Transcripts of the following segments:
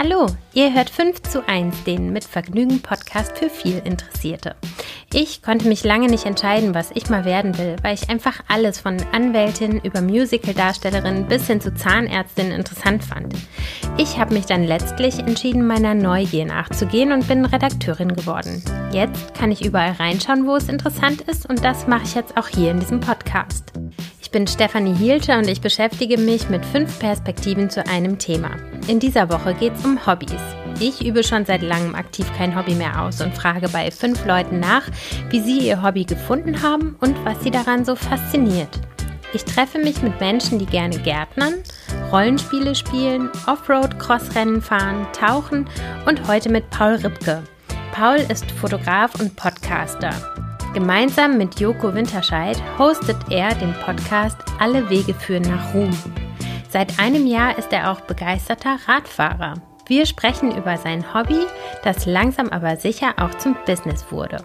Hallo, ihr hört 5 zu 1, den mit Vergnügen Podcast für viel Interessierte. Ich konnte mich lange nicht entscheiden, was ich mal werden will, weil ich einfach alles von Anwältin über Musical-Darstellerin bis hin zu Zahnärztin interessant fand. Ich habe mich dann letztlich entschieden, meiner Neugier nachzugehen und bin Redakteurin geworden. Jetzt kann ich überall reinschauen, wo es interessant ist und das mache ich jetzt auch hier in diesem Podcast. Ich bin Stefanie Hielscher und ich beschäftige mich mit fünf Perspektiven zu einem Thema. In dieser Woche geht es um Hobbys. Ich übe schon seit langem aktiv kein Hobby mehr aus und frage bei fünf Leuten nach, wie sie ihr Hobby gefunden haben und was sie daran so fasziniert. Ich treffe mich mit Menschen, die gerne Gärtnern, Rollenspiele spielen, Offroad-Crossrennen fahren, tauchen und heute mit Paul Ripke. Paul ist Fotograf und Podcaster. Gemeinsam mit Joko Winterscheid hostet er den Podcast Alle Wege führen nach Ruhm. Seit einem Jahr ist er auch begeisterter Radfahrer. Wir sprechen über sein Hobby, das langsam aber sicher auch zum Business wurde.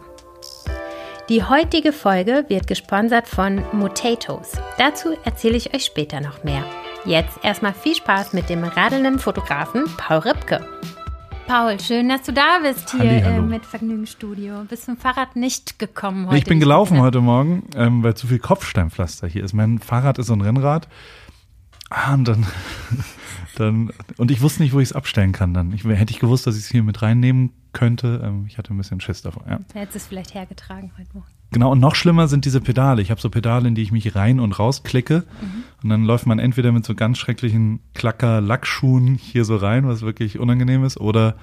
Die heutige Folge wird gesponsert von Motatoes. Dazu erzähle ich euch später noch mehr. Jetzt erstmal viel Spaß mit dem radelnden Fotografen Paul Ripke. Paul, schön, dass du da bist hier äh, mit Vergnügungsstudio. Bist zum Fahrrad nicht gekommen heute? Ich bin gelaufen heute Morgen, ähm, weil zu viel Kopfsteinpflaster hier ist. Mein Fahrrad ist so ein Rennrad. Ah, und dann, dann, und ich wusste nicht, wo ich es abstellen kann dann. Ich, hätte ich gewusst, dass ich es hier mit reinnehmen könnte. Ähm, ich hatte ein bisschen Schiss davon, ja. Hättest es vielleicht hergetragen heute Morgen. Genau, und noch schlimmer sind diese Pedale. Ich habe so Pedale, in die ich mich rein und raus klicke. Mhm. Und dann läuft man entweder mit so ganz schrecklichen Klacker-Lackschuhen hier so rein, was wirklich unangenehm ist, oder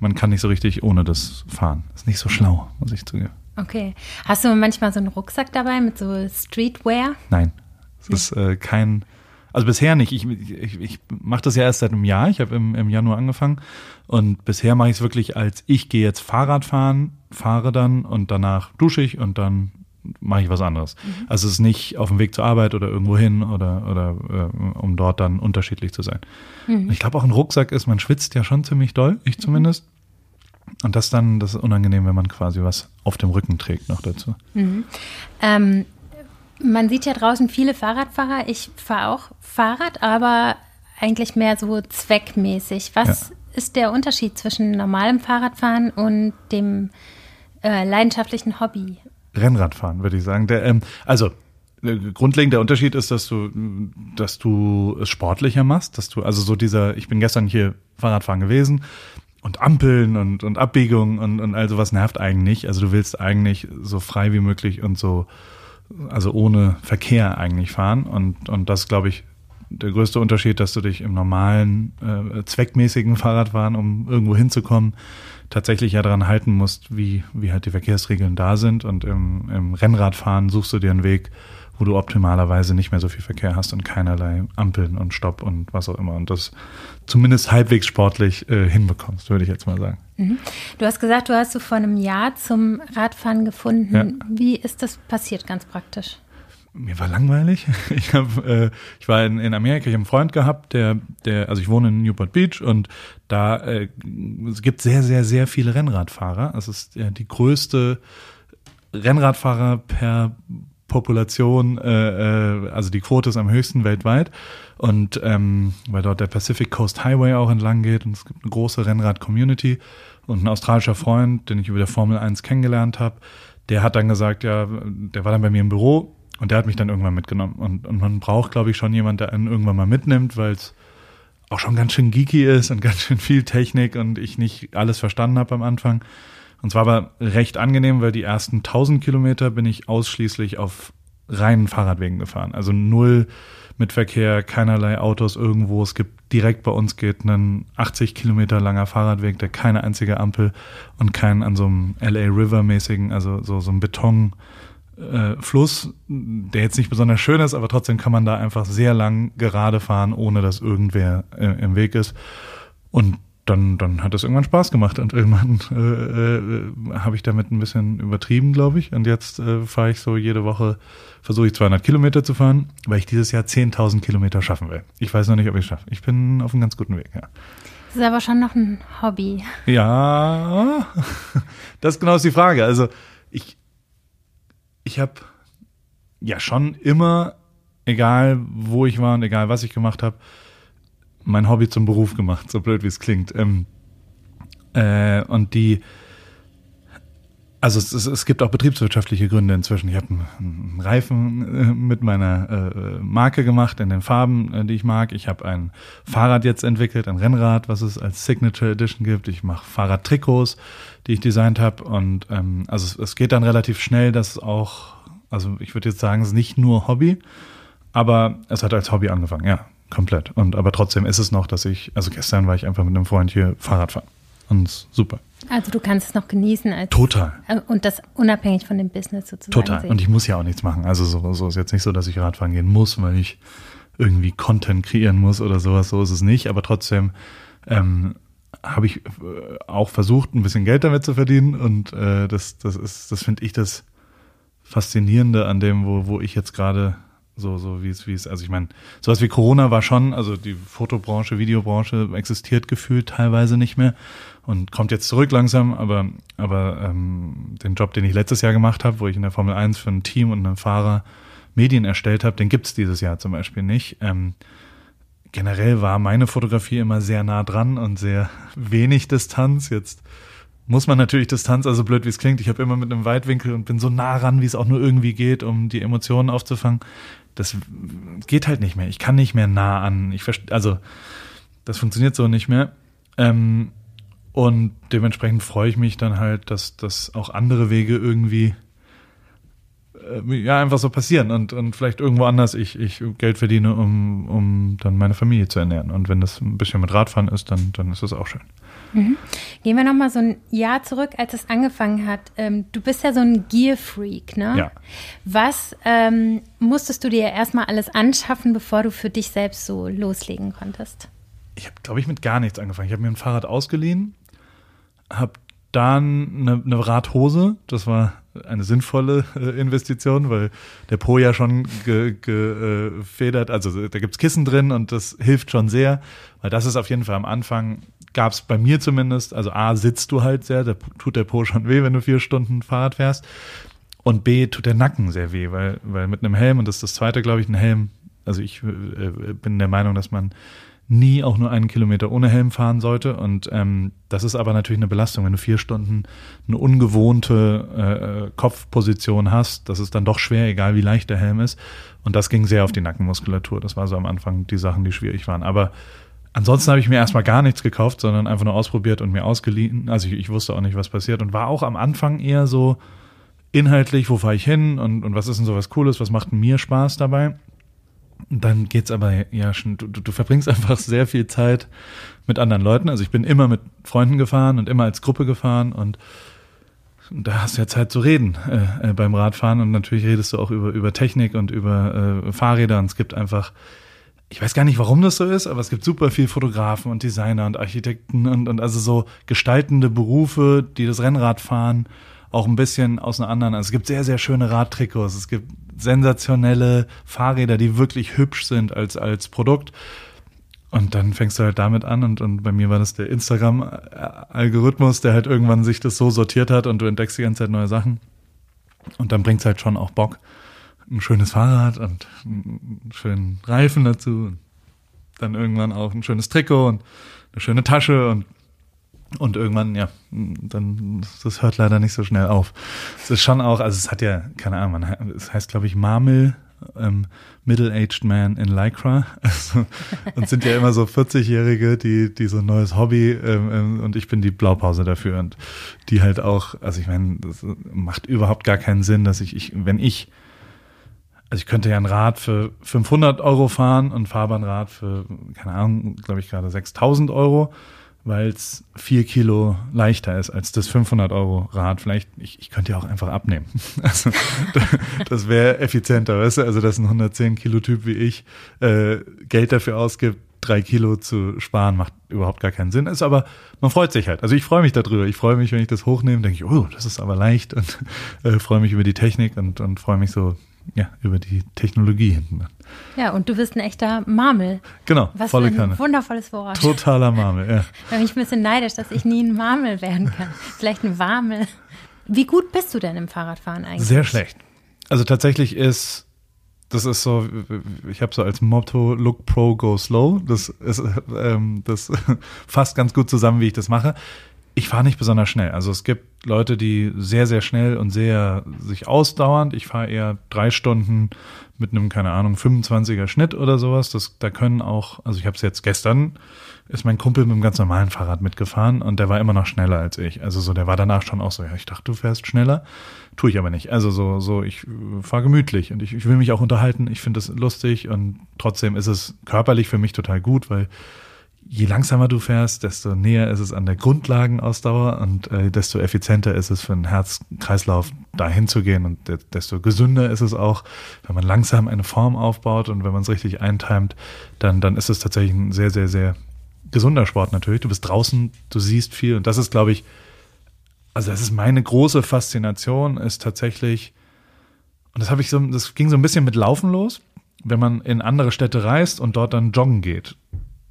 man kann nicht so richtig ohne das fahren. Ist nicht so schlau, muss ich zugeben. Okay. Hast du manchmal so einen Rucksack dabei mit so Streetwear? Nein. Es ist äh, kein. Also bisher nicht. Ich, ich, ich mache das ja erst seit einem Jahr. Ich habe im, im Januar angefangen. Und bisher mache ich es wirklich als ich gehe jetzt Fahrrad fahren, fahre dann und danach dusche ich und dann mache ich was anderes. Mhm. Also es ist nicht auf dem Weg zur Arbeit oder irgendwo hin oder, oder äh, um dort dann unterschiedlich zu sein. Mhm. Ich glaube auch ein Rucksack ist, man schwitzt ja schon ziemlich doll, ich zumindest. Und das dann, das ist unangenehm, wenn man quasi was auf dem Rücken trägt noch dazu. Mhm. Ähm, man sieht ja draußen viele Fahrradfahrer. Ich fahre auch Fahrrad, aber eigentlich mehr so zweckmäßig. Was ja ist der Unterschied zwischen normalem Fahrradfahren und dem äh, leidenschaftlichen Hobby? Rennradfahren, würde ich sagen. Der, ähm, also äh, grundlegend der Unterschied ist, dass du, dass du es sportlicher machst, dass du, also so dieser, ich bin gestern hier Fahrradfahren gewesen und Ampeln und, und Abbiegungen und, und all sowas nervt eigentlich. Also du willst eigentlich so frei wie möglich und so, also ohne Verkehr eigentlich fahren und, und das glaube ich der größte Unterschied, dass du dich im normalen, äh, zweckmäßigen Fahrradfahren, um irgendwo hinzukommen, tatsächlich ja daran halten musst, wie, wie halt die Verkehrsregeln da sind. Und im, im Rennradfahren suchst du dir einen Weg, wo du optimalerweise nicht mehr so viel Verkehr hast und keinerlei Ampeln und Stopp und was auch immer. Und das zumindest halbwegs sportlich äh, hinbekommst, würde ich jetzt mal sagen. Mhm. Du hast gesagt, du hast du vor einem Jahr zum Radfahren gefunden. Ja. Wie ist das passiert ganz praktisch? mir war langweilig. Ich hab, äh, ich war in, in Amerika, ich habe einen Freund gehabt, der, der, also ich wohne in Newport Beach und da äh, es gibt sehr, sehr, sehr viele Rennradfahrer. Es ist ja die größte Rennradfahrer per Population, äh, äh, also die Quote ist am höchsten weltweit. Und ähm, weil dort der Pacific Coast Highway auch entlang geht und es gibt eine große Rennrad-Community und ein australischer Freund, den ich über der Formel 1 kennengelernt habe, der hat dann gesagt, ja, der war dann bei mir im Büro und der hat mich dann irgendwann mitgenommen. Und, und man braucht, glaube ich, schon jemand, der einen irgendwann mal mitnimmt, weil es auch schon ganz schön geeky ist und ganz schön viel Technik und ich nicht alles verstanden habe am Anfang. Und zwar aber recht angenehm, weil die ersten 1000 Kilometer bin ich ausschließlich auf reinen Fahrradwegen gefahren. Also null mit Verkehr, keinerlei Autos irgendwo. Es gibt direkt bei uns geht ein 80 Kilometer langer Fahrradweg, der keine einzige Ampel und keinen an so einem LA River mäßigen, also so, so ein Beton äh, Fluss, der jetzt nicht besonders schön ist, aber trotzdem kann man da einfach sehr lang gerade fahren, ohne dass irgendwer äh, im Weg ist. Und dann, dann hat es irgendwann Spaß gemacht und irgendwann äh, äh, habe ich damit ein bisschen übertrieben, glaube ich. Und jetzt äh, fahre ich so jede Woche, versuche ich 200 Kilometer zu fahren, weil ich dieses Jahr 10.000 Kilometer schaffen will. Ich weiß noch nicht, ob ich es schaffe. Ich bin auf einem ganz guten Weg, ja. Das ist aber schon noch ein Hobby. Ja, das ist genau die Frage. Also ich, ich habe ja schon immer, egal wo ich war und egal was ich gemacht habe, mein Hobby zum Beruf gemacht, so blöd wie es klingt. Ähm, äh, und die, also es, es, es, gibt auch betriebswirtschaftliche Gründe inzwischen. Ich habe einen, Reifen äh, mit meiner äh, Marke gemacht in den Farben, äh, die ich mag. Ich habe ein Fahrrad jetzt entwickelt, ein Rennrad, was es als Signature Edition gibt. Ich mache Fahrradtrikots, die ich designt habe. Und ähm, also es, es geht dann relativ schnell, dass auch, also ich würde jetzt sagen, es ist nicht nur Hobby, aber es hat als Hobby angefangen, ja, komplett. Und aber trotzdem ist es noch, dass ich, also gestern war ich einfach mit einem Freund hier Fahrrad fahren. Und super. Also du kannst es noch genießen als Total. Äh, und das unabhängig von dem Business sozusagen. Total. Sehen. Und ich muss ja auch nichts machen. Also so, so ist jetzt nicht so, dass ich Radfahren gehen muss, weil ich irgendwie Content kreieren muss oder sowas. So ist es nicht. Aber trotzdem ähm, habe ich äh, auch versucht, ein bisschen Geld damit zu verdienen. Und äh, das, das ist, das finde ich das Faszinierende an dem, wo, wo ich jetzt gerade so, so wie es, wie es, also ich meine, sowas wie Corona war schon, also die Fotobranche, Videobranche existiert gefühlt teilweise nicht mehr und kommt jetzt zurück langsam, aber, aber ähm, den Job, den ich letztes Jahr gemacht habe, wo ich in der Formel 1 für ein Team und einen Fahrer Medien erstellt habe, den gibt's dieses Jahr zum Beispiel nicht. Ähm, generell war meine Fotografie immer sehr nah dran und sehr wenig Distanz. Jetzt muss man natürlich Distanz, also blöd wie es klingt. Ich habe immer mit einem Weitwinkel und bin so nah ran, wie es auch nur irgendwie geht, um die Emotionen aufzufangen das geht halt nicht mehr. Ich kann nicht mehr nah an. Ich also das funktioniert so nicht mehr. Ähm, und dementsprechend freue ich mich dann halt, dass, dass auch andere Wege irgendwie äh, ja einfach so passieren und, und vielleicht irgendwo anders ich, ich Geld verdiene, um, um dann meine Familie zu ernähren. Und wenn das ein bisschen mit Radfahren ist, dann, dann ist das auch schön. Mhm. Gehen wir nochmal so ein Jahr zurück, als es angefangen hat. Ähm, du bist ja so ein Gear-Freak, ne? Ja. Was ähm, musstest du dir erstmal alles anschaffen, bevor du für dich selbst so loslegen konntest? Ich habe, glaube ich, mit gar nichts angefangen. Ich habe mir ein Fahrrad ausgeliehen, habe dann eine, eine Radhose, das war eine sinnvolle äh, Investition, weil der Po ja schon gefedert, ge, äh, also da gibt's Kissen drin und das hilft schon sehr, weil das ist auf jeden Fall am Anfang gab es bei mir zumindest, also A, sitzt du halt sehr, da tut der Po schon weh, wenn du vier Stunden Fahrrad fährst. Und B, tut der Nacken sehr weh, weil, weil mit einem Helm, und das ist das zweite, glaube ich, ein Helm, also ich äh, bin der Meinung, dass man nie auch nur einen Kilometer ohne Helm fahren sollte. Und ähm, das ist aber natürlich eine Belastung, wenn du vier Stunden eine ungewohnte äh, Kopfposition hast. Das ist dann doch schwer, egal wie leicht der Helm ist. Und das ging sehr auf die Nackenmuskulatur. Das war so am Anfang die Sachen, die schwierig waren. Aber Ansonsten habe ich mir erstmal gar nichts gekauft, sondern einfach nur ausprobiert und mir ausgeliehen. Also ich, ich, wusste auch nicht, was passiert und war auch am Anfang eher so inhaltlich, wo fahre ich hin und, und was ist denn so was Cooles, was macht mir Spaß dabei. Dann geht's aber ja schon, du, du verbringst einfach sehr viel Zeit mit anderen Leuten. Also ich bin immer mit Freunden gefahren und immer als Gruppe gefahren und da hast du ja Zeit zu reden äh, äh, beim Radfahren und natürlich redest du auch über, über Technik und über äh, Fahrräder und es gibt einfach ich weiß gar nicht, warum das so ist, aber es gibt super viel Fotografen und Designer und Architekten und, und also so gestaltende Berufe, die das Rennradfahren auch ein bisschen aus einer anderen. Also es gibt sehr, sehr schöne Radtrikots, es gibt sensationelle Fahrräder, die wirklich hübsch sind als, als Produkt. Und dann fängst du halt damit an und, und bei mir war das der Instagram-Algorithmus, der halt irgendwann sich das so sortiert hat und du entdeckst die ganze Zeit neue Sachen. Und dann bringt's halt schon auch Bock ein schönes Fahrrad und einen schönen Reifen dazu. Und dann irgendwann auch ein schönes Trikot und eine schöne Tasche und und irgendwann, ja, dann, das hört leider nicht so schnell auf. Es ist schon auch, also es hat ja, keine Ahnung, man, es heißt, glaube ich, Marmel, ähm, Middle-Aged Man in Lycra. Also, und sind ja immer so 40-Jährige, die, die so ein neues Hobby, ähm, ähm, und ich bin die Blaupause dafür und die halt auch, also ich meine, das macht überhaupt gar keinen Sinn, dass ich, ich wenn ich also ich könnte ja ein Rad für 500 Euro fahren und Fahrbahnrad für, keine Ahnung, glaube ich gerade 6000 Euro, weil es vier Kilo leichter ist als das 500 Euro Rad. Vielleicht, ich, ich könnte ja auch einfach abnehmen. Also das wäre effizienter, weißt du? Also dass ein 110 Kilo Typ wie ich äh, Geld dafür ausgibt, drei Kilo zu sparen, macht überhaupt gar keinen Sinn. Ist aber, man freut sich halt. Also ich freue mich darüber. Ich freue mich, wenn ich das hochnehme, denke ich, oh, das ist aber leicht und äh, freue mich über die Technik und, und freue mich so, ja, über die Technologie hinten. Ja, und du bist ein echter Marmel. Genau, Was volle ein Kanne. wundervolles Wort. Totaler Marmel, ja. Da bin ich ein bisschen neidisch, dass ich nie ein Marmel werden kann. Vielleicht ein Warmel. Wie gut bist du denn im Fahrradfahren eigentlich? Sehr schlecht. Also tatsächlich ist das ist so, ich habe so als Motto Look Pro, Go Slow. Das ist, ähm, das fasst ganz gut zusammen, wie ich das mache. Ich fahre nicht besonders schnell. Also es gibt Leute, die sehr, sehr schnell und sehr sich ausdauernd. Ich fahre eher drei Stunden mit einem, keine Ahnung, 25er Schnitt oder sowas. Das, da können auch, also ich habe es jetzt gestern, ist mein Kumpel mit einem ganz normalen Fahrrad mitgefahren und der war immer noch schneller als ich. Also so, der war danach schon auch so, ja, ich dachte, du fährst schneller. Tue ich aber nicht. Also so, so, ich fahre gemütlich und ich, ich will mich auch unterhalten. Ich finde es lustig und trotzdem ist es körperlich für mich total gut, weil je langsamer du fährst, desto näher ist es an der Grundlagenausdauer und äh, desto effizienter ist es für den Herzkreislauf dahin zu gehen und de desto gesünder ist es auch, wenn man langsam eine Form aufbaut und wenn man es richtig eintimet, dann, dann ist es tatsächlich ein sehr, sehr, sehr gesunder Sport natürlich. Du bist draußen, du siehst viel und das ist, glaube ich, also das ist meine große Faszination, ist tatsächlich, und das habe ich so, das ging so ein bisschen mit Laufen los, wenn man in andere Städte reist und dort dann joggen geht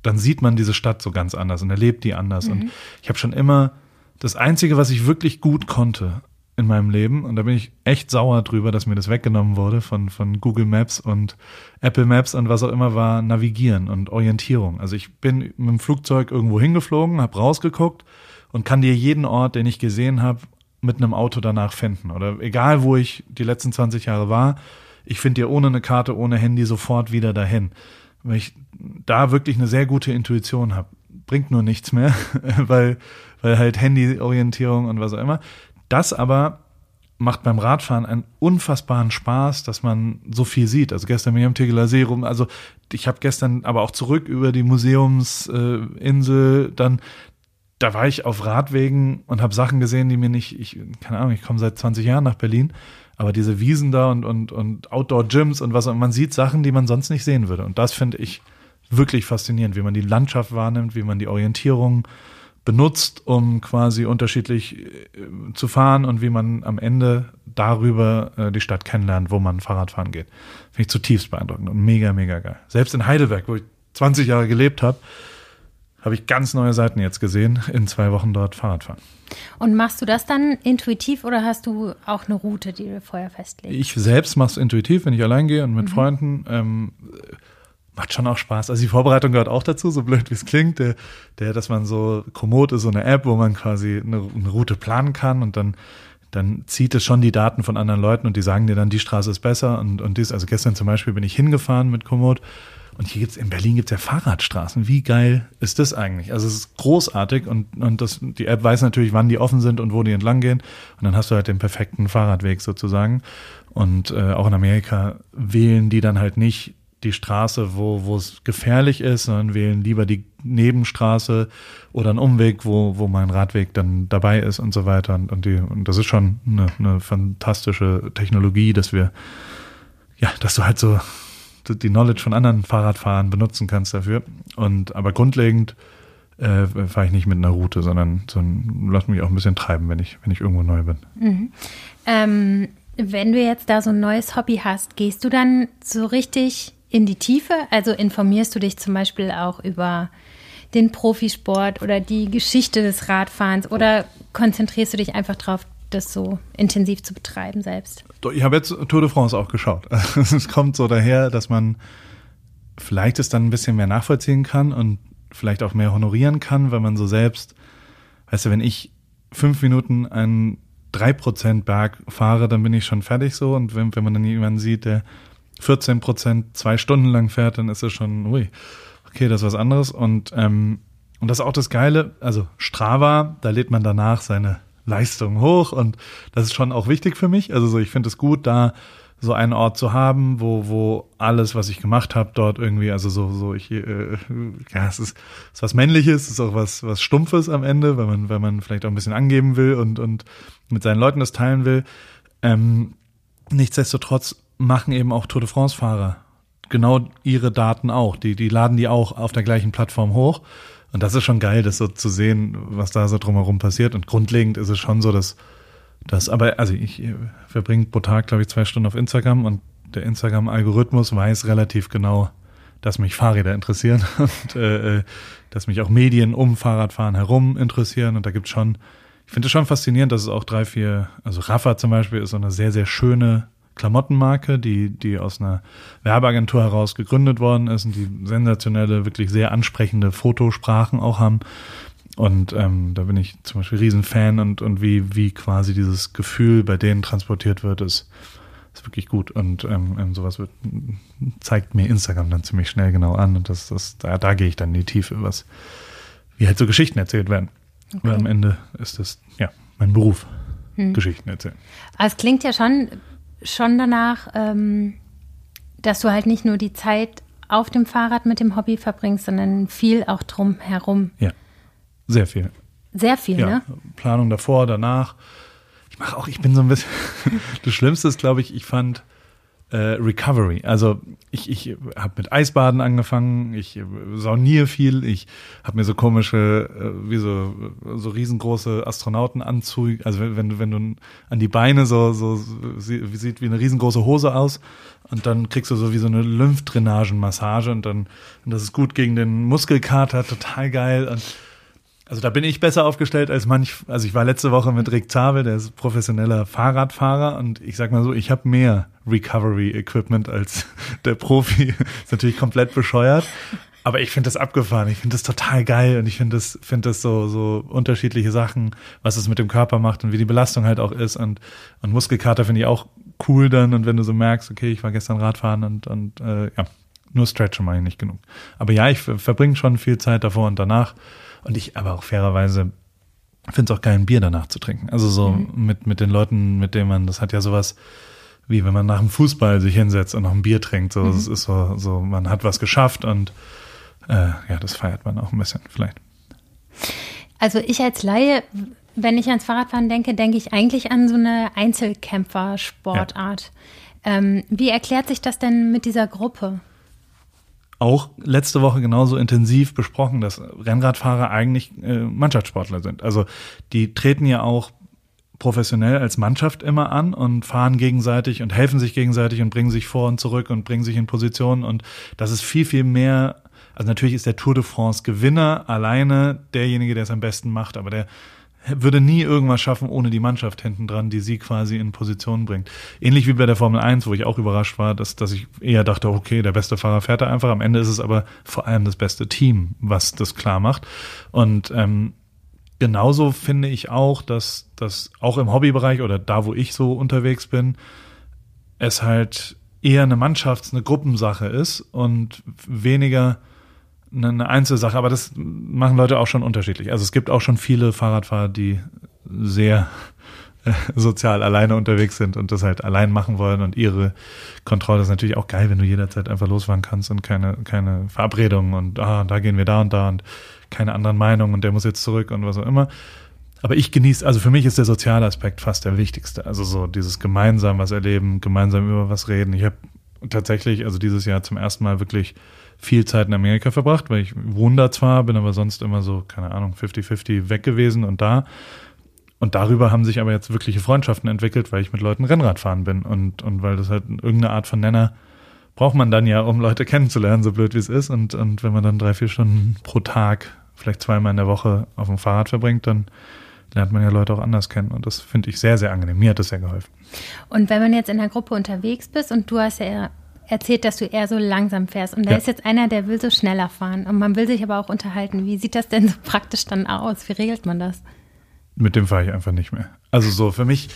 dann sieht man diese Stadt so ganz anders und erlebt die anders. Mhm. Und ich habe schon immer das Einzige, was ich wirklich gut konnte in meinem Leben, und da bin ich echt sauer drüber, dass mir das weggenommen wurde von, von Google Maps und Apple Maps und was auch immer war, Navigieren und Orientierung. Also ich bin mit dem Flugzeug irgendwo hingeflogen, habe rausgeguckt und kann dir jeden Ort, den ich gesehen habe, mit einem Auto danach finden. Oder egal, wo ich die letzten 20 Jahre war, ich finde dir ohne eine Karte, ohne Handy sofort wieder dahin weil ich da wirklich eine sehr gute Intuition habe. Bringt nur nichts mehr, weil, weil halt Handyorientierung und was auch immer. Das aber macht beim Radfahren einen unfassbaren Spaß, dass man so viel sieht. Also gestern bin ich am Tegeler See rum, also ich habe gestern aber auch zurück über die Museumsinsel, dann da war ich auf Radwegen und habe Sachen gesehen, die mir nicht, ich keine Ahnung, ich komme seit 20 Jahren nach Berlin aber diese Wiesen da und, und, und Outdoor-Gyms und was, und man sieht Sachen, die man sonst nicht sehen würde. Und das finde ich wirklich faszinierend, wie man die Landschaft wahrnimmt, wie man die Orientierung benutzt, um quasi unterschiedlich äh, zu fahren und wie man am Ende darüber äh, die Stadt kennenlernt, wo man Fahrradfahren geht. Finde ich zutiefst beeindruckend und mega, mega geil. Selbst in Heidelberg, wo ich 20 Jahre gelebt habe, habe ich ganz neue Seiten jetzt gesehen, in zwei Wochen dort Fahrrad fahren. Und machst du das dann intuitiv oder hast du auch eine Route, die du vorher festlegst? Ich selbst mache es intuitiv, wenn ich allein gehe und mit mhm. Freunden. Ähm, macht schon auch Spaß. Also die Vorbereitung gehört auch dazu, so blöd wie es klingt. Der, der, dass man so, Komoot ist so eine App, wo man quasi eine, eine Route planen kann und dann dann zieht es schon die Daten von anderen Leuten und die sagen dir dann, die Straße ist besser und, und dies. Also gestern zum Beispiel bin ich hingefahren mit Komoot und hier gibt's in Berlin gibt's ja Fahrradstraßen. Wie geil ist das eigentlich? Also es ist großartig und, und das, die App weiß natürlich, wann die offen sind und wo die entlang gehen. Und dann hast du halt den perfekten Fahrradweg sozusagen. Und äh, auch in Amerika wählen die dann halt nicht die Straße, wo, wo es gefährlich ist, sondern wählen lieber die Nebenstraße oder einen Umweg, wo, wo mein Radweg dann dabei ist und so weiter. Und, und, die, und das ist schon eine, eine fantastische Technologie, dass wir, ja, dass du halt so die Knowledge von anderen Fahrradfahrern benutzen kannst dafür. Und aber grundlegend äh, fahre ich nicht mit einer Route, sondern, sondern lass mich auch ein bisschen treiben, wenn ich, wenn ich irgendwo neu bin. Mhm. Ähm, wenn du jetzt da so ein neues Hobby hast, gehst du dann so richtig in die Tiefe? Also informierst du dich zum Beispiel auch über den Profisport oder die Geschichte des Radfahrens oder konzentrierst du dich einfach darauf, das so intensiv zu betreiben selbst? Ich habe jetzt Tour de France auch geschaut. es kommt so daher, dass man vielleicht es dann ein bisschen mehr nachvollziehen kann und vielleicht auch mehr honorieren kann, weil man so selbst, weißt du, wenn ich fünf Minuten einen 3% Berg fahre, dann bin ich schon fertig so. Und wenn, wenn man dann jemanden sieht, der 14 Prozent zwei Stunden lang fährt, dann ist es schon, ui, okay, das ist was anderes. Und, ähm, und das ist auch das Geile, also Strava, da lädt man danach seine Leistung hoch und das ist schon auch wichtig für mich. Also so, ich finde es gut, da so einen Ort zu haben, wo, wo alles, was ich gemacht habe, dort irgendwie, also so, so ich, äh, ja, es ist, es ist was Männliches, es ist auch was, was Stumpfes am Ende, wenn man, wenn man vielleicht auch ein bisschen angeben will und, und mit seinen Leuten das teilen will. Ähm, nichtsdestotrotz machen eben auch Tour de France-Fahrer genau ihre Daten auch. Die, die laden die auch auf der gleichen Plattform hoch. Und das ist schon geil, das so zu sehen, was da so drumherum passiert. Und grundlegend ist es schon so, dass das, aber also ich verbringe pro Tag, glaube ich, zwei Stunden auf Instagram und der Instagram-Algorithmus weiß relativ genau, dass mich Fahrräder interessieren und äh, äh, dass mich auch Medien um Fahrradfahren herum interessieren. Und da gibt es schon, ich finde es schon faszinierend, dass es auch drei, vier, also Rafa zum Beispiel ist so eine sehr, sehr schöne Klamottenmarke, die, die aus einer Werbeagentur heraus gegründet worden ist und die sensationelle, wirklich sehr ansprechende Fotosprachen auch haben. Und ähm, da bin ich zum Beispiel Riesenfan und, und wie, wie quasi dieses Gefühl bei denen transportiert wird, ist, ist wirklich gut. Und ähm, ähm sowas wird, zeigt mir Instagram dann ziemlich schnell genau an. Und das, das, da, da gehe ich dann in die Tiefe, was, wie halt so Geschichten erzählt werden. Okay. Weil am Ende ist das, ja, mein Beruf, hm. Geschichten erzählen. Aber es klingt ja schon, schon danach, ähm, dass du halt nicht nur die Zeit auf dem Fahrrad mit dem Hobby verbringst, sondern viel auch drum herum. Ja. Sehr viel. Sehr viel, ja, ne? Planung davor, danach. Ich mache auch, ich bin so ein bisschen. das Schlimmste ist, glaube ich, ich fand äh, Recovery. Also ich, ich habe mit Eisbaden angefangen, ich sauniere viel, ich habe mir so komische, äh, wie so, so riesengroße Astronautenanzüge, also wenn, wenn du an die Beine so, so wie sieht wie eine riesengroße Hose aus und dann kriegst du so wie so eine Lymphdrainagenmassage und dann, und das ist gut gegen den Muskelkater, total geil und also da bin ich besser aufgestellt als manch, also ich war letzte Woche mit Rick Zabel, der ist professioneller Fahrradfahrer und ich sag mal so, ich habe mehr Recovery-Equipment als der Profi. ist natürlich komplett bescheuert. Aber ich finde das abgefahren. Ich finde das total geil und ich finde das, finde das so, so unterschiedliche Sachen, was es mit dem Körper macht und wie die Belastung halt auch ist. Und, und Muskelkater finde ich auch cool dann. Und wenn du so merkst, okay, ich war gestern Radfahren und, und äh, ja, nur Stretchen mache ich nicht genug. Aber ja, ich verbringe schon viel Zeit davor und danach. Und ich aber auch fairerweise finde es auch geil, ein Bier danach zu trinken. Also so mhm. mit, mit den Leuten, mit denen man, das hat ja sowas, wie wenn man nach dem Fußball sich hinsetzt und noch ein Bier trinkt. So, mhm. es ist so, so, man hat was geschafft und äh, ja, das feiert man auch ein bisschen vielleicht. Also ich als Laie, wenn ich ans Fahrradfahren denke, denke ich eigentlich an so eine Einzelkämpfer-Sportart. Ja. Ähm, wie erklärt sich das denn mit dieser Gruppe? Auch letzte Woche genauso intensiv besprochen, dass Rennradfahrer eigentlich äh, Mannschaftssportler sind. Also die treten ja auch professionell als Mannschaft immer an und fahren gegenseitig und helfen sich gegenseitig und bringen sich vor und zurück und bringen sich in Positionen und das ist viel, viel mehr, also natürlich ist der Tour de France Gewinner alleine derjenige, der es am besten macht, aber der würde nie irgendwas schaffen ohne die Mannschaft hinten dran, die sie quasi in Position bringt. Ähnlich wie bei der Formel 1, wo ich auch überrascht war, dass, dass ich eher dachte, okay, der beste Fahrer fährt da einfach. Am Ende ist es aber vor allem das beste Team, was das klar macht. Und ähm, genauso finde ich auch, dass das auch im Hobbybereich oder da, wo ich so unterwegs bin, es halt eher eine Mannschafts-, eine Gruppensache ist und weniger eine Einzelsache, aber das machen Leute auch schon unterschiedlich. Also es gibt auch schon viele Fahrradfahrer, die sehr äh, sozial alleine unterwegs sind und das halt allein machen wollen und ihre Kontrolle ist natürlich auch geil, wenn du jederzeit einfach losfahren kannst und keine, keine Verabredungen und ah, da gehen wir da und da und keine anderen Meinungen und der muss jetzt zurück und was auch immer. Aber ich genieße, also für mich ist der soziale Aspekt fast der wichtigste. Also so dieses gemeinsam was erleben, gemeinsam über was reden. Ich habe tatsächlich, also dieses Jahr zum ersten Mal wirklich viel Zeit in Amerika verbracht, weil ich wohne da zwar, bin aber sonst immer so, keine Ahnung, 50-50 weg gewesen und da. Und darüber haben sich aber jetzt wirkliche Freundschaften entwickelt, weil ich mit Leuten Rennrad fahren bin und, und weil das halt irgendeine Art von Nenner braucht man dann ja, um Leute kennenzulernen, so blöd wie es ist. Und, und wenn man dann drei, vier Stunden pro Tag, vielleicht zweimal in der Woche auf dem Fahrrad verbringt, dann lernt man ja Leute auch anders kennen. Und das finde ich sehr, sehr angenehm. Mir hat das sehr geholfen. Und wenn man jetzt in der Gruppe unterwegs bist und du hast ja erzählt, dass du eher so langsam fährst. Und da ja. ist jetzt einer, der will so schneller fahren. Und man will sich aber auch unterhalten. Wie sieht das denn so praktisch dann aus? Wie regelt man das? Mit dem fahre ich einfach nicht mehr. Also so, für mich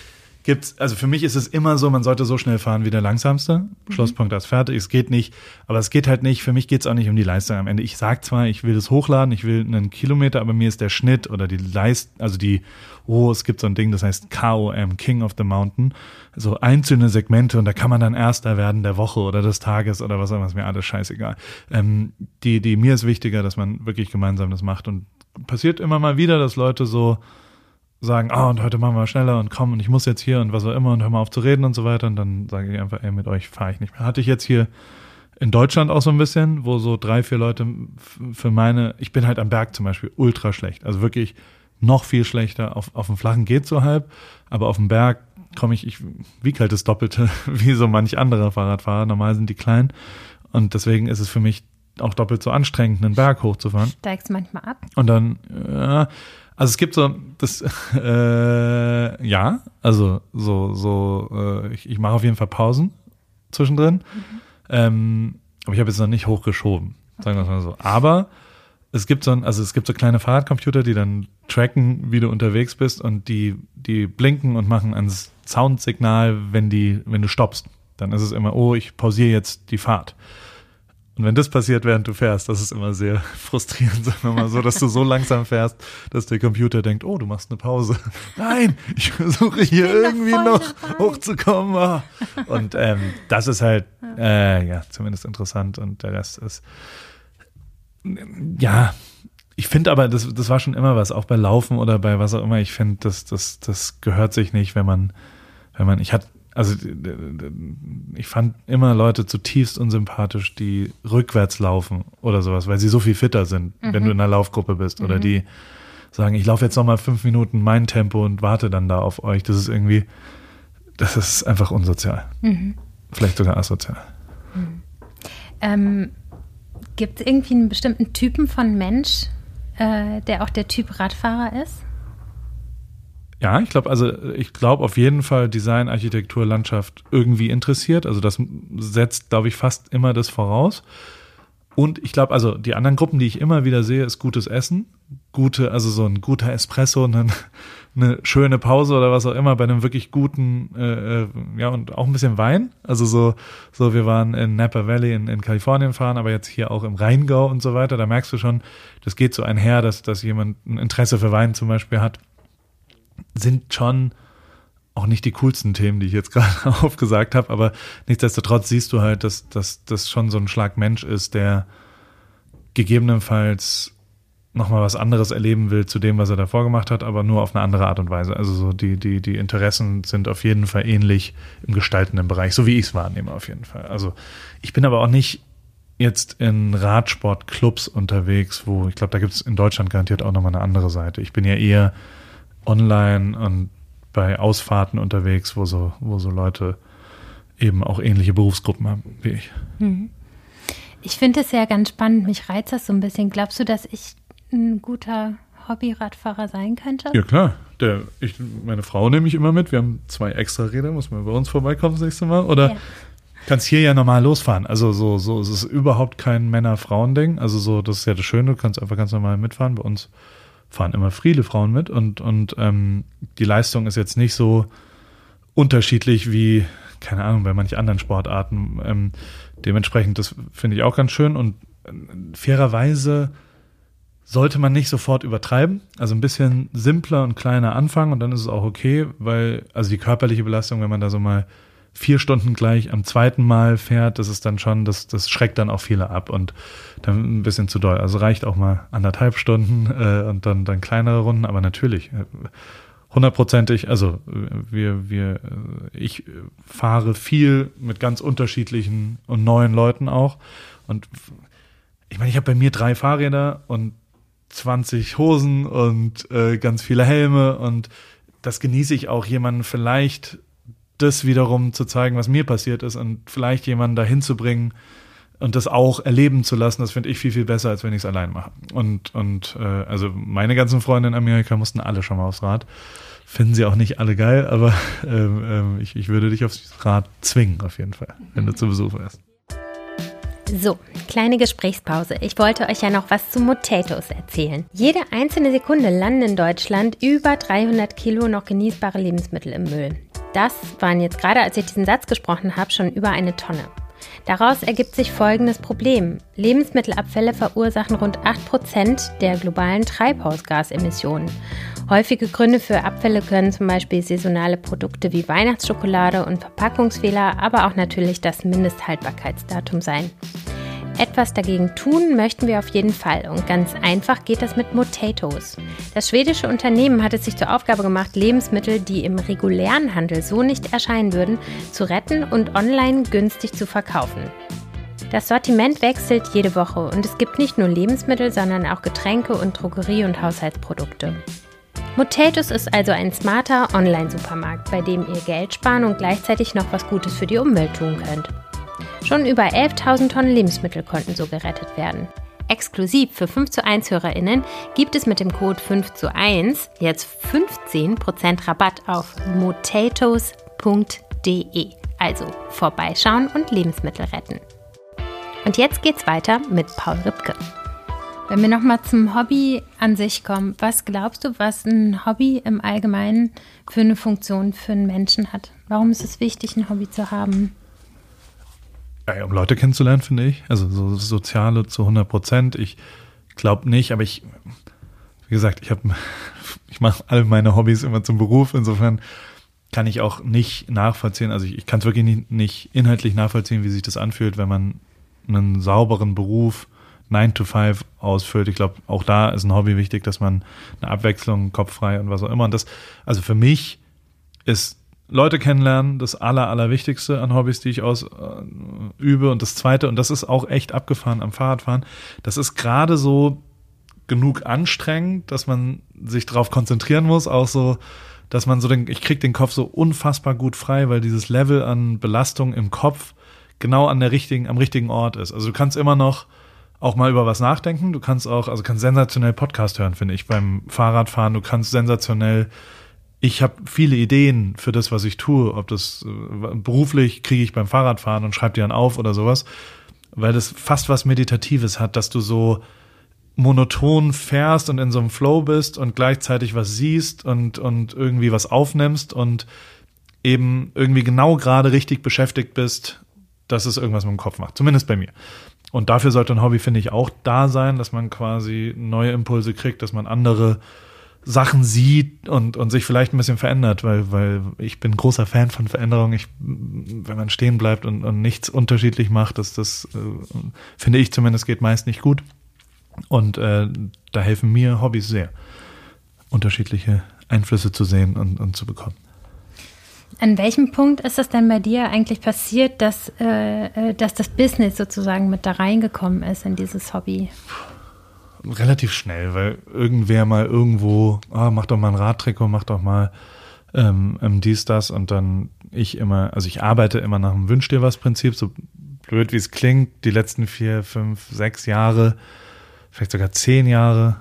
gibt's, also für mich ist es immer so, man sollte so schnell fahren wie der langsamste. Mhm. Schlusspunkt ist fertig. Es geht nicht, aber es geht halt nicht, für mich geht's auch nicht um die Leistung am Ende. Ich sag zwar, ich will das hochladen, ich will einen Kilometer, aber mir ist der Schnitt oder die Leist, also die, oh, es gibt so ein Ding, das heißt KOM, King of the Mountain, so einzelne Segmente und da kann man dann Erster werden der Woche oder des Tages oder was auch immer, ist mir alles scheißegal. Ähm, die, die, mir ist wichtiger, dass man wirklich gemeinsam das macht und passiert immer mal wieder, dass Leute so, sagen, ah, oh, und heute machen wir schneller und komm, und ich muss jetzt hier und was auch immer und hör mal auf zu reden und so weiter. Und dann sage ich einfach, ey, mit euch fahre ich nicht mehr. Hatte ich jetzt hier in Deutschland auch so ein bisschen, wo so drei, vier Leute für meine, ich bin halt am Berg zum Beispiel ultra schlecht. Also wirklich noch viel schlechter. Auf, auf dem Flachen geht so halb, aber auf dem Berg komme ich, ich wiege halt das Doppelte wie so manch anderer Fahrradfahrer. Normal sind die klein. Und deswegen ist es für mich auch doppelt so anstrengend, einen Berg hochzufahren. Steigst manchmal ab. Und dann, ja, Also es gibt so das äh, ja, also so so äh, ich, ich mache auf jeden Fall Pausen zwischendrin, mhm. ähm, aber ich habe jetzt noch nicht hochgeschoben, sagen wir es mal so. Aber es gibt so ein, also es gibt so kleine Fahrradcomputer, die dann tracken, wie du unterwegs bist und die die blinken und machen ein Soundsignal, wenn die wenn du stoppst. Dann ist es immer, oh, ich pausiere jetzt die Fahrt. Und wenn das passiert, während du fährst, das ist immer sehr frustrierend, sagen wir mal so, dass du so langsam fährst, dass der Computer denkt, oh, du machst eine Pause. Nein, ich versuche hier irgendwie noch dabei. hochzukommen. Ah. Und ähm, das ist halt, äh, ja, zumindest interessant. Und der Rest ist, ja, ich finde aber, das, das war schon immer was, auch bei Laufen oder bei was auch immer. Ich finde, das, das, das gehört sich nicht, wenn man, wenn man, ich hatte also ich fand immer Leute zutiefst unsympathisch, die rückwärts laufen oder sowas, weil sie so viel fitter sind, mhm. wenn du in einer Laufgruppe bist. Oder mhm. die sagen, ich laufe jetzt nochmal fünf Minuten mein Tempo und warte dann da auf euch. Das ist irgendwie, das ist einfach unsozial. Mhm. Vielleicht sogar asozial. Mhm. Ähm, Gibt es irgendwie einen bestimmten Typen von Mensch, äh, der auch der Typ Radfahrer ist? Ja, ich glaube, also ich glaube auf jeden Fall Design, Architektur, Landschaft irgendwie interessiert. Also das setzt, glaube ich, fast immer das voraus. Und ich glaube, also die anderen Gruppen, die ich immer wieder sehe, ist gutes Essen, gute, also so ein guter Espresso, eine, eine schöne Pause oder was auch immer bei einem wirklich guten, äh, äh, ja und auch ein bisschen Wein. Also so, so wir waren in Napa Valley in, in Kalifornien fahren, aber jetzt hier auch im Rheingau und so weiter. Da merkst du schon, das geht so einher, dass dass jemand ein Interesse für Wein zum Beispiel hat sind schon auch nicht die coolsten Themen, die ich jetzt gerade aufgesagt habe, aber nichtsdestotrotz siehst du halt, dass, das schon so ein Schlag Mensch ist, der gegebenenfalls nochmal was anderes erleben will zu dem, was er davor gemacht hat, aber nur auf eine andere Art und Weise. Also so die, die, die Interessen sind auf jeden Fall ähnlich im gestaltenden Bereich, so wie ich es wahrnehme auf jeden Fall. Also ich bin aber auch nicht jetzt in Radsportclubs unterwegs, wo ich glaube, da gibt es in Deutschland garantiert auch nochmal eine andere Seite. Ich bin ja eher online und bei Ausfahrten unterwegs, wo so, wo so Leute eben auch ähnliche Berufsgruppen haben wie ich. Mhm. Ich finde es ja ganz spannend, mich reizt das so ein bisschen. Glaubst du, dass ich ein guter Hobbyradfahrer sein könnte? Ja, klar. Der, ich, meine Frau nehme ich immer mit. Wir haben zwei extra Räder, muss man bei uns vorbeikommen das nächste Mal. Oder ja. kannst hier ja normal losfahren. Also so, so, es ist überhaupt kein Männer-Frauen-Ding. Also so, das ist ja das Schöne, du kannst einfach ganz normal mitfahren. Bei uns fahren immer viele Frauen mit und, und ähm, die Leistung ist jetzt nicht so unterschiedlich wie, keine Ahnung, bei manchen anderen Sportarten. Ähm, dementsprechend, das finde ich auch ganz schön und äh, fairerweise sollte man nicht sofort übertreiben. Also ein bisschen simpler und kleiner anfangen und dann ist es auch okay, weil, also die körperliche Belastung, wenn man da so mal vier Stunden gleich am zweiten Mal fährt, das ist dann schon, das, das schreckt dann auch viele ab und dann ein bisschen zu doll. Also reicht auch mal anderthalb Stunden äh, und dann, dann kleinere Runden, aber natürlich äh, hundertprozentig, also wir, wir, äh, ich fahre viel mit ganz unterschiedlichen und neuen Leuten auch und ich meine, ich habe bei mir drei Fahrräder und 20 Hosen und äh, ganz viele Helme und das genieße ich auch, jemanden vielleicht das wiederum zu zeigen, was mir passiert ist und vielleicht jemanden dahin zu bringen und das auch erleben zu lassen, das finde ich viel, viel besser, als wenn ich es allein mache. Und, und äh, also meine ganzen Freunde in Amerika mussten alle schon mal aufs Rad. Finden sie auch nicht alle geil, aber ähm, ähm, ich, ich würde dich aufs Rad zwingen, auf jeden Fall, wenn du zu Besuch wärst. So, kleine Gesprächspause. Ich wollte euch ja noch was zu Potatoes erzählen. Jede einzelne Sekunde landen in Deutschland über 300 Kilo noch genießbare Lebensmittel im Müll. Das waren jetzt gerade, als ich diesen Satz gesprochen habe, schon über eine Tonne. Daraus ergibt sich folgendes Problem. Lebensmittelabfälle verursachen rund 8% der globalen Treibhausgasemissionen. Häufige Gründe für Abfälle können zum Beispiel saisonale Produkte wie Weihnachtsschokolade und Verpackungsfehler, aber auch natürlich das Mindesthaltbarkeitsdatum sein. Etwas dagegen tun möchten wir auf jeden Fall und ganz einfach geht das mit Potatoes. Das schwedische Unternehmen hat es sich zur Aufgabe gemacht, Lebensmittel, die im regulären Handel so nicht erscheinen würden, zu retten und online günstig zu verkaufen. Das Sortiment wechselt jede Woche und es gibt nicht nur Lebensmittel, sondern auch Getränke und Drogerie- und Haushaltsprodukte. Motatus ist also ein smarter Online-Supermarkt, bei dem ihr Geld sparen und gleichzeitig noch was Gutes für die Umwelt tun könnt. Schon über 11.000 Tonnen Lebensmittel konnten so gerettet werden. exklusiv für 5 zu 1 HörerInnen gibt es mit dem Code 5 zu 1 jetzt 15% Rabatt auf motatos.de. Also vorbeischauen und Lebensmittel retten. Und jetzt geht's weiter mit Paul Ripke. Wenn wir nochmal zum Hobby an sich kommen, was glaubst du, was ein Hobby im Allgemeinen für eine Funktion für einen Menschen hat? Warum ist es wichtig, ein Hobby zu haben? Ja, um Leute kennenzulernen, finde ich. Also so soziale zu 100 Prozent. Ich glaube nicht, aber ich, wie gesagt, ich habe, ich mache alle meine Hobbys immer zum Beruf. Insofern kann ich auch nicht nachvollziehen. Also ich, ich kann es wirklich nicht, nicht inhaltlich nachvollziehen, wie sich das anfühlt, wenn man einen sauberen Beruf 9 to 5 ausfüllt. Ich glaube, auch da ist ein Hobby wichtig, dass man eine Abwechslung, kopffrei und was auch immer. Und das, also für mich ist Leute kennenlernen das aller, allerwichtigste an Hobbys, die ich ausübe. Äh, und das zweite, und das ist auch echt abgefahren am Fahrradfahren, das ist gerade so genug anstrengend, dass man sich darauf konzentrieren muss, auch so, dass man so den, ich krieg den Kopf so unfassbar gut frei, weil dieses Level an Belastung im Kopf genau an der richtigen, am richtigen Ort ist. Also du kannst immer noch auch mal über was nachdenken. Du kannst auch, also kannst sensationell Podcast hören, finde ich, beim Fahrradfahren. Du kannst sensationell, ich habe viele Ideen für das, was ich tue. Ob das äh, beruflich kriege ich beim Fahrradfahren und schreibe die dann auf oder sowas, weil das fast was Meditatives hat, dass du so monoton fährst und in so einem Flow bist und gleichzeitig was siehst und, und irgendwie was aufnimmst und eben irgendwie genau gerade richtig beschäftigt bist, dass es irgendwas mit dem Kopf macht. Zumindest bei mir. Und dafür sollte ein Hobby, finde ich, auch da sein, dass man quasi neue Impulse kriegt, dass man andere Sachen sieht und, und sich vielleicht ein bisschen verändert, weil, weil ich bin großer Fan von Veränderung. Ich, wenn man stehen bleibt und, und nichts unterschiedlich macht, das, das äh, finde ich zumindest geht meist nicht gut. Und äh, da helfen mir Hobbys sehr, unterschiedliche Einflüsse zu sehen und, und zu bekommen. An welchem Punkt ist es denn bei dir eigentlich passiert, dass, äh, äh, dass das Business sozusagen mit da reingekommen ist in dieses Hobby? Relativ schnell, weil irgendwer mal irgendwo, ah, mach doch mal ein Radtrikot, mach doch mal ähm, ähm, dies, das und dann ich immer, also ich arbeite immer nach dem Wünsch dir was Prinzip, so blöd wie es klingt, die letzten vier, fünf, sechs Jahre, vielleicht sogar zehn Jahre,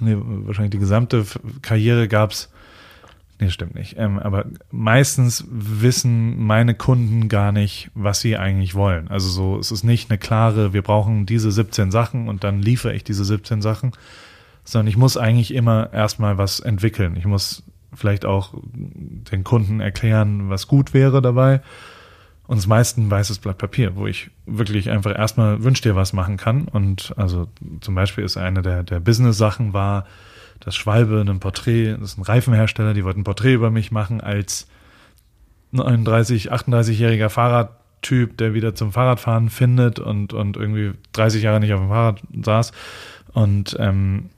nee, wahrscheinlich die gesamte Karriere gab es Nee, stimmt nicht. Ähm, aber meistens wissen meine Kunden gar nicht, was sie eigentlich wollen. Also so, es ist nicht eine klare, wir brauchen diese 17 Sachen und dann liefere ich diese 17 Sachen, sondern ich muss eigentlich immer erstmal was entwickeln. Ich muss vielleicht auch den Kunden erklären, was gut wäre dabei. Und das meisten weißes Blatt Papier, wo ich wirklich einfach erstmal wünsch dir was machen kann. Und also zum Beispiel ist eine der, der Business-Sachen war, dass Schwalbe ein Porträt, das ist ein Reifenhersteller, die wollten ein Porträt über mich machen als 39, 38-jähriger Fahrradtyp, der wieder zum Fahrradfahren findet und, und irgendwie 30 Jahre nicht auf dem Fahrrad saß. Und ähm,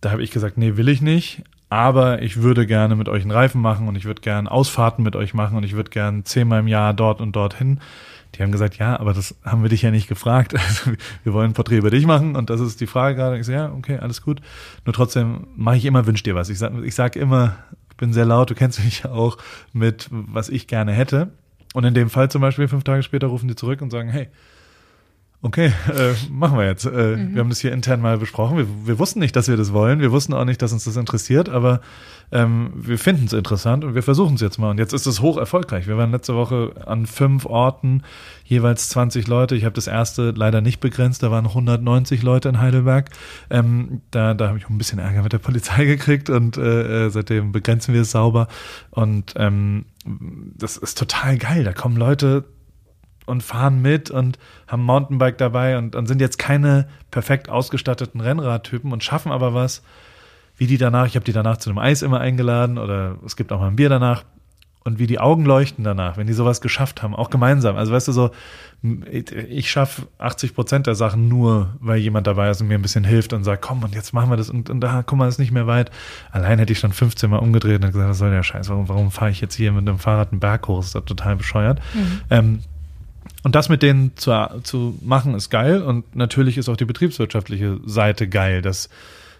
da habe ich gesagt, nee, will ich nicht. Aber ich würde gerne mit euch einen Reifen machen und ich würde gerne Ausfahrten mit euch machen und ich würde gerne zehnmal im Jahr dort und dorthin. Die haben gesagt, ja, aber das haben wir dich ja nicht gefragt. Also, wir wollen ein Porträt über dich machen und das ist die Frage gerade. Ich sage, ja, okay, alles gut. Nur trotzdem mache ich immer, wünsch dir was. Ich sage ich sag immer, ich bin sehr laut, du kennst mich ja auch mit, was ich gerne hätte. Und in dem Fall zum Beispiel, fünf Tage später rufen die zurück und sagen, hey, okay, äh, machen wir jetzt. Äh, mhm. Wir haben das hier intern mal besprochen. Wir, wir wussten nicht, dass wir das wollen. Wir wussten auch nicht, dass uns das interessiert, aber ähm, wir finden es interessant und wir versuchen es jetzt mal. Und jetzt ist es hoch erfolgreich. Wir waren letzte Woche an fünf Orten, jeweils 20 Leute. Ich habe das erste leider nicht begrenzt, da waren 190 Leute in Heidelberg. Ähm, da da habe ich ein bisschen Ärger mit der Polizei gekriegt und äh, äh, seitdem begrenzen wir es sauber. Und ähm, das ist total geil. Da kommen Leute und fahren mit und haben Mountainbike dabei und, und sind jetzt keine perfekt ausgestatteten Rennradtypen und schaffen aber was, wie die danach, ich habe die danach zu einem Eis immer eingeladen oder es gibt auch mal ein Bier danach und wie die Augen leuchten danach, wenn die sowas geschafft haben, auch gemeinsam. Also weißt du so, ich schaffe 80 Prozent der Sachen nur, weil jemand dabei ist und mir ein bisschen hilft und sagt, komm und jetzt machen wir das und, und da, guck mal, ist nicht mehr weit. Allein hätte ich schon 15 Mal umgedreht und gesagt, was soll der Scheiß, warum, warum fahre ich jetzt hier mit einem Fahrrad einen Berg hoch? Das ist doch total bescheuert. Mhm. Ähm, und das mit denen zu, zu machen ist geil und natürlich ist auch die betriebswirtschaftliche Seite geil, dass,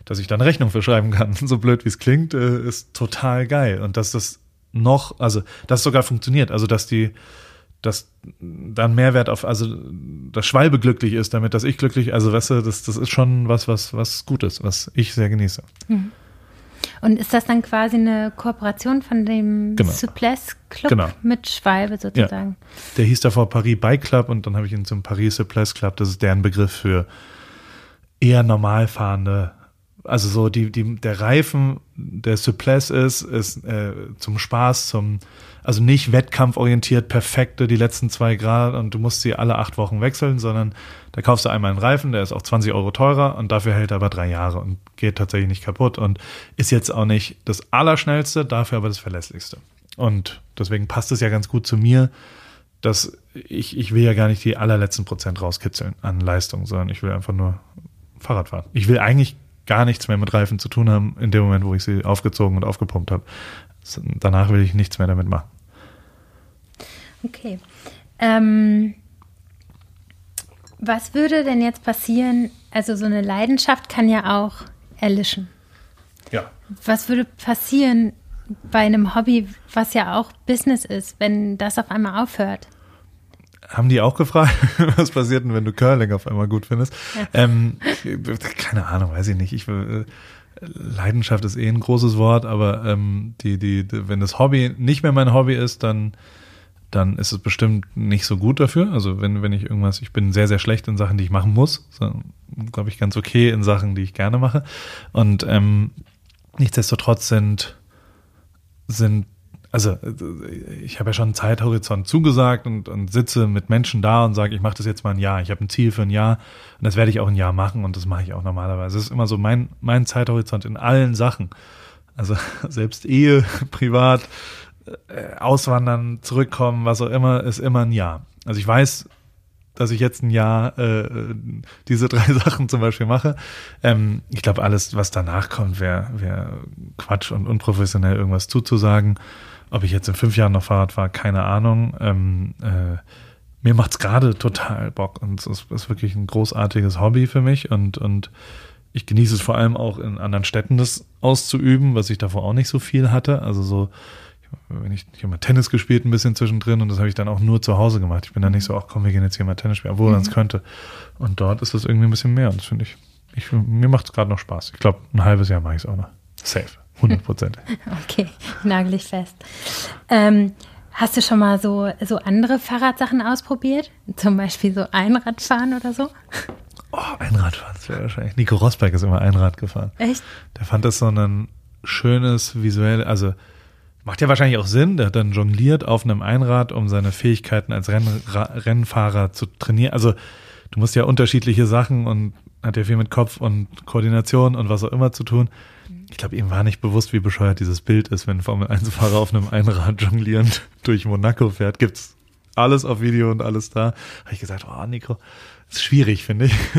dass ich da eine Rechnung verschreiben kann. So blöd wie es klingt, äh, ist total geil. Und dass das noch, also dass sogar funktioniert, also dass die, dass dann Mehrwert auf, also das Schwalbe glücklich ist damit, dass ich glücklich, also weißt du, das, das ist schon was, was, was Gutes, was ich sehr genieße. Mhm. Und ist das dann quasi eine Kooperation von dem genau. Souplesse Club genau. mit Schwalbe sozusagen? Ja. Der hieß davor Paris Bike Club und dann habe ich ihn zum Paris Souplesse Club, das ist deren Begriff für eher normal fahrende also so die, die, der Reifen, der Souplesse ist, ist äh, zum Spaß, zum, also nicht wettkampforientiert, perfekte, die letzten zwei Grad und du musst sie alle acht Wochen wechseln, sondern da kaufst du einmal einen Reifen, der ist auch 20 Euro teurer und dafür hält er aber drei Jahre und geht tatsächlich nicht kaputt und ist jetzt auch nicht das Allerschnellste, dafür aber das Verlässlichste. Und deswegen passt es ja ganz gut zu mir, dass ich, ich will ja gar nicht die allerletzten Prozent rauskitzeln an Leistung, sondern ich will einfach nur Fahrrad fahren. Ich will eigentlich gar nichts mehr mit Reifen zu tun haben, in dem Moment, wo ich sie aufgezogen und aufgepumpt habe. Danach will ich nichts mehr damit machen. Okay. Ähm, was würde denn jetzt passieren? Also so eine Leidenschaft kann ja auch erlischen. Ja. Was würde passieren bei einem Hobby, was ja auch Business ist, wenn das auf einmal aufhört? haben die auch gefragt, was passiert denn, wenn du Curling auf einmal gut findest? Ja. Ähm, keine Ahnung, weiß ich nicht. Ich, äh, Leidenschaft ist eh ein großes Wort, aber ähm, die, die, die, wenn das Hobby nicht mehr mein Hobby ist, dann, dann ist es bestimmt nicht so gut dafür. Also wenn, wenn ich irgendwas, ich bin sehr, sehr schlecht in Sachen, die ich machen muss, so, glaube ich, ganz okay in Sachen, die ich gerne mache. Und ähm, nichtsdestotrotz sind, sind also ich habe ja schon einen Zeithorizont zugesagt und, und sitze mit Menschen da und sage, ich mache das jetzt mal ein Jahr. Ich habe ein Ziel für ein Jahr und das werde ich auch ein Jahr machen und das mache ich auch normalerweise. Das ist immer so mein, mein Zeithorizont in allen Sachen. Also selbst Ehe, privat, auswandern, zurückkommen, was auch immer, ist immer ein Jahr. Also ich weiß, dass ich jetzt ein Jahr äh, diese drei Sachen zum Beispiel mache. Ähm, ich glaube, alles, was danach kommt, wäre wär Quatsch und unprofessionell irgendwas zuzusagen. Ob ich jetzt in fünf Jahren noch Fahrrad fahre, keine Ahnung. Ähm, äh, mir macht's gerade total Bock und es ist, ist, wirklich ein großartiges Hobby für mich und, und ich genieße es vor allem auch in anderen Städten das auszuüben, was ich davor auch nicht so viel hatte. Also so, wenn ich, ich habe mal Tennis gespielt ein bisschen zwischendrin und das habe ich dann auch nur zu Hause gemacht. Ich bin da nicht so, ach komm, wir gehen jetzt hier mal Tennis spielen, obwohl man es mhm. könnte. Und dort ist das irgendwie ein bisschen mehr und das finde ich, ich, mir macht es gerade noch Spaß. Ich glaube, ein halbes Jahr mache ich es auch noch. Safe. 100 Prozent. okay, nagel ich fest. Ähm, hast du schon mal so, so andere Fahrradsachen ausprobiert? Zum Beispiel so Einradfahren oder so? Oh, Einradfahren, das wäre wahrscheinlich. Nico Rosberg ist immer Einrad gefahren. Echt? Der fand das so ein schönes visuell, also macht ja wahrscheinlich auch Sinn. Der hat dann jongliert auf einem Einrad, um seine Fähigkeiten als Renn, Rennfahrer zu trainieren. Also du musst ja unterschiedliche Sachen und hat ja viel mit Kopf und Koordination und was auch immer zu tun ich glaube, ihm war nicht bewusst, wie bescheuert dieses Bild ist, wenn ein Formel-1-Fahrer auf einem Einrad jonglierend durch Monaco fährt. Gibt's alles auf Video und alles da. Habe ich gesagt, oh, Nico, ist schwierig, finde ich.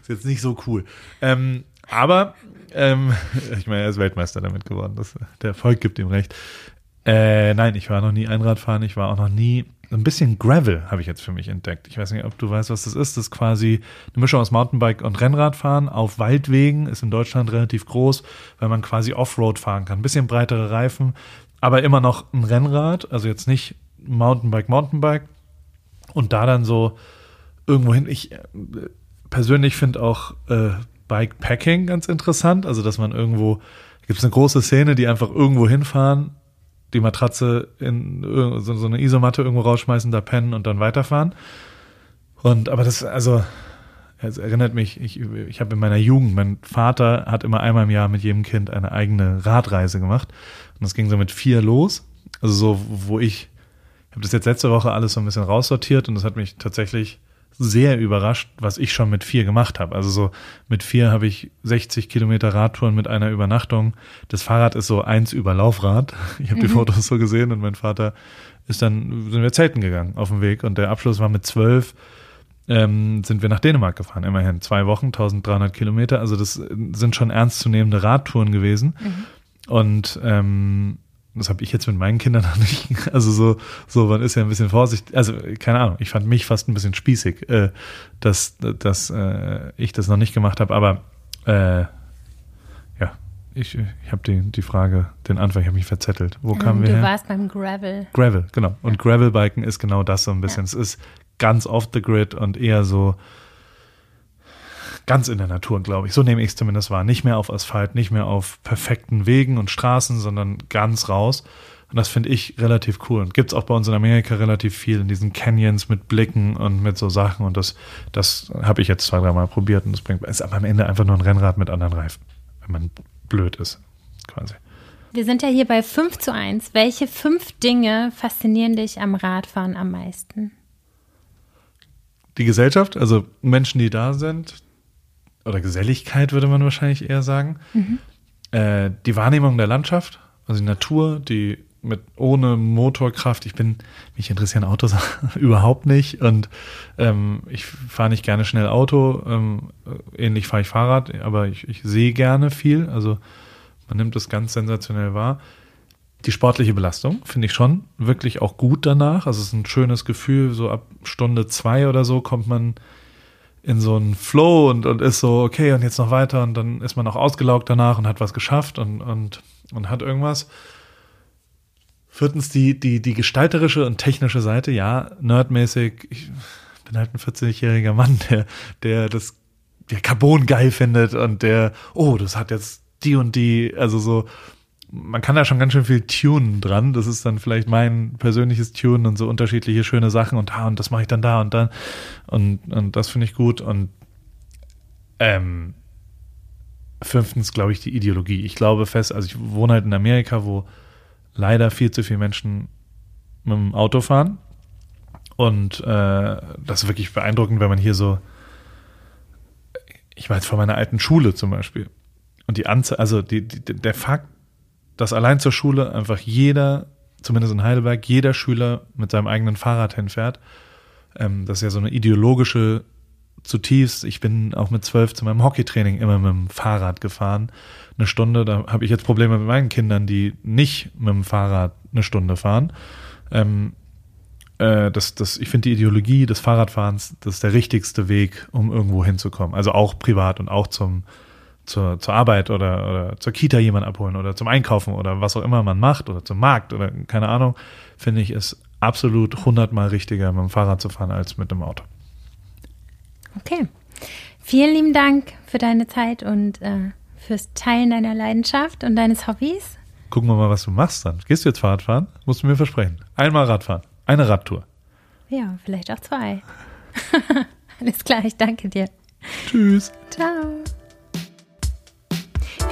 ist jetzt nicht so cool. Ähm, aber, ähm, ich meine, er ist Weltmeister damit geworden. Das, der Erfolg gibt ihm recht. Äh, nein, ich war noch nie Einradfahren. Ich war auch noch nie ein bisschen Gravel habe ich jetzt für mich entdeckt. Ich weiß nicht, ob du weißt, was das ist. Das ist quasi eine Mischung aus Mountainbike und Rennradfahren auf Waldwegen. Ist in Deutschland relativ groß, weil man quasi Offroad fahren kann. Ein bisschen breitere Reifen, aber immer noch ein Rennrad. Also jetzt nicht Mountainbike, Mountainbike. Und da dann so irgendwo hin. Ich äh, persönlich finde auch äh, Bikepacking ganz interessant. Also, dass man irgendwo, gibt es eine große Szene, die einfach irgendwo hinfahren die Matratze in so, eine Isomatte irgendwo rausschmeißen, da pennen und dann weiterfahren. Und aber das, also, es erinnert mich, ich, ich habe in meiner Jugend, mein Vater hat immer einmal im Jahr mit jedem Kind eine eigene Radreise gemacht. Und das ging so mit vier los. Also so, wo ich, ich habe das jetzt letzte Woche alles so ein bisschen raussortiert und das hat mich tatsächlich sehr überrascht, was ich schon mit vier gemacht habe. Also so mit vier habe ich 60 Kilometer Radtouren mit einer Übernachtung. Das Fahrrad ist so eins über Laufrad. Ich habe mhm. die Fotos so gesehen und mein Vater ist dann, sind wir zelten gegangen auf dem Weg und der Abschluss war mit zwölf. Ähm, sind wir nach Dänemark gefahren, immerhin zwei Wochen, 1300 Kilometer. Also das sind schon ernstzunehmende Radtouren gewesen. Mhm. Und ähm, das habe ich jetzt mit meinen Kindern noch nicht. Also so, so, man ist ja ein bisschen vorsichtig. Also keine Ahnung. Ich fand mich fast ein bisschen spießig, äh, dass, dass äh, ich das noch nicht gemacht habe. Aber äh, ja, ich, ich habe die, die Frage, den Anfang, ich habe mich verzettelt. Wo kamen Ähm, wir du her? warst beim Gravel. Gravel, genau. Und Gravelbiken ist genau das so ein bisschen. Ja. Es ist ganz off the grid und eher so ganz in der Natur, glaube ich. So nehme ich es zumindest wahr. Nicht mehr auf Asphalt, nicht mehr auf perfekten Wegen und Straßen, sondern ganz raus. Und das finde ich relativ cool. Und gibt es auch bei uns in Amerika relativ viel in diesen Canyons mit Blicken und mit so Sachen. Und das, das habe ich jetzt zwei, dreimal probiert und das bringt, ist aber am Ende einfach nur ein Rennrad mit anderen Reifen, wenn man blöd ist, quasi. Wir sind ja hier bei 5 zu 1. Welche fünf Dinge faszinieren dich am Radfahren am meisten? die Gesellschaft, also Menschen, die da sind, oder Geselligkeit würde man wahrscheinlich eher sagen, äh, die Wahrnehmung der Landschaft, also die Natur, die mit ohne Motorkraft, ich bin, mich interessieren Autos überhaupt nicht und ähm, ich fahre nicht gerne schnell Auto, ähm, ähnlich fahre ich Fahrrad, aber ich, ich sehe gerne viel, also man nimmt das ganz sensationell wahr. Die sportliche Belastung finde ich schon wirklich auch gut danach. Also es ist ein schönes Gefühl, so ab Stunde zwei oder so kommt man in so einen Flow und, und ist so, okay, und jetzt noch weiter und dann ist man auch ausgelaugt danach und hat was geschafft und, und, und hat irgendwas. Viertens die, die, die gestalterische und technische Seite, ja, nerdmäßig, ich bin halt ein 40-jähriger Mann, der, der das, der Carbon geil findet und der, oh, das hat jetzt die und die, also so, man kann da schon ganz schön viel tunen dran. Das ist dann vielleicht mein persönliches Tune und so unterschiedliche schöne Sachen und ah, und das mache ich dann da und dann. Und, und das finde ich gut. Und ähm, fünftens, glaube ich, die Ideologie. Ich glaube fest, also ich wohne halt in Amerika, wo leider viel zu viele Menschen mit dem Auto fahren. Und äh, das ist wirklich beeindruckend, wenn man hier so, ich war jetzt vor meiner alten Schule zum Beispiel. Und die Anzahl, also die, die, der Fakt, dass allein zur Schule einfach jeder, zumindest in Heidelberg, jeder Schüler mit seinem eigenen Fahrrad hinfährt. Ähm, das ist ja so eine ideologische zutiefst. Ich bin auch mit zwölf zu meinem Hockeytraining immer mit dem Fahrrad gefahren. Eine Stunde, da habe ich jetzt Probleme mit meinen Kindern, die nicht mit dem Fahrrad eine Stunde fahren. Ähm, äh, das, das, ich finde die Ideologie des Fahrradfahrens, das ist der richtigste Weg, um irgendwo hinzukommen. Also auch privat und auch zum, zur, zur Arbeit oder, oder zur Kita jemand abholen oder zum Einkaufen oder was auch immer man macht oder zum Markt oder keine Ahnung, finde ich es absolut hundertmal richtiger, mit dem Fahrrad zu fahren als mit dem Auto. Okay. Vielen lieben Dank für deine Zeit und äh, fürs Teilen deiner Leidenschaft und deines Hobbys. Gucken wir mal, was du machst dann. Gehst du jetzt Fahrrad fahren? Musst du mir versprechen. Einmal Radfahren. Eine Radtour. Ja, vielleicht auch zwei. Alles klar, ich danke dir. Tschüss. Ciao.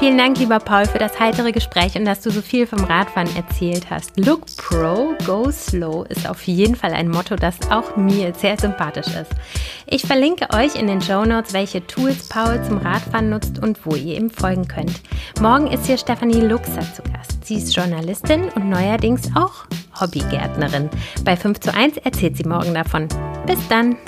Vielen Dank, lieber Paul, für das heitere Gespräch und dass du so viel vom Radfahren erzählt hast. Look Pro, Go Slow ist auf jeden Fall ein Motto, das auch mir sehr sympathisch ist. Ich verlinke euch in den Show Notes, welche Tools Paul zum Radfahren nutzt und wo ihr ihm folgen könnt. Morgen ist hier Stefanie Luxer zu Gast. Sie ist Journalistin und neuerdings auch Hobbygärtnerin. Bei 5 zu 1 erzählt sie morgen davon. Bis dann!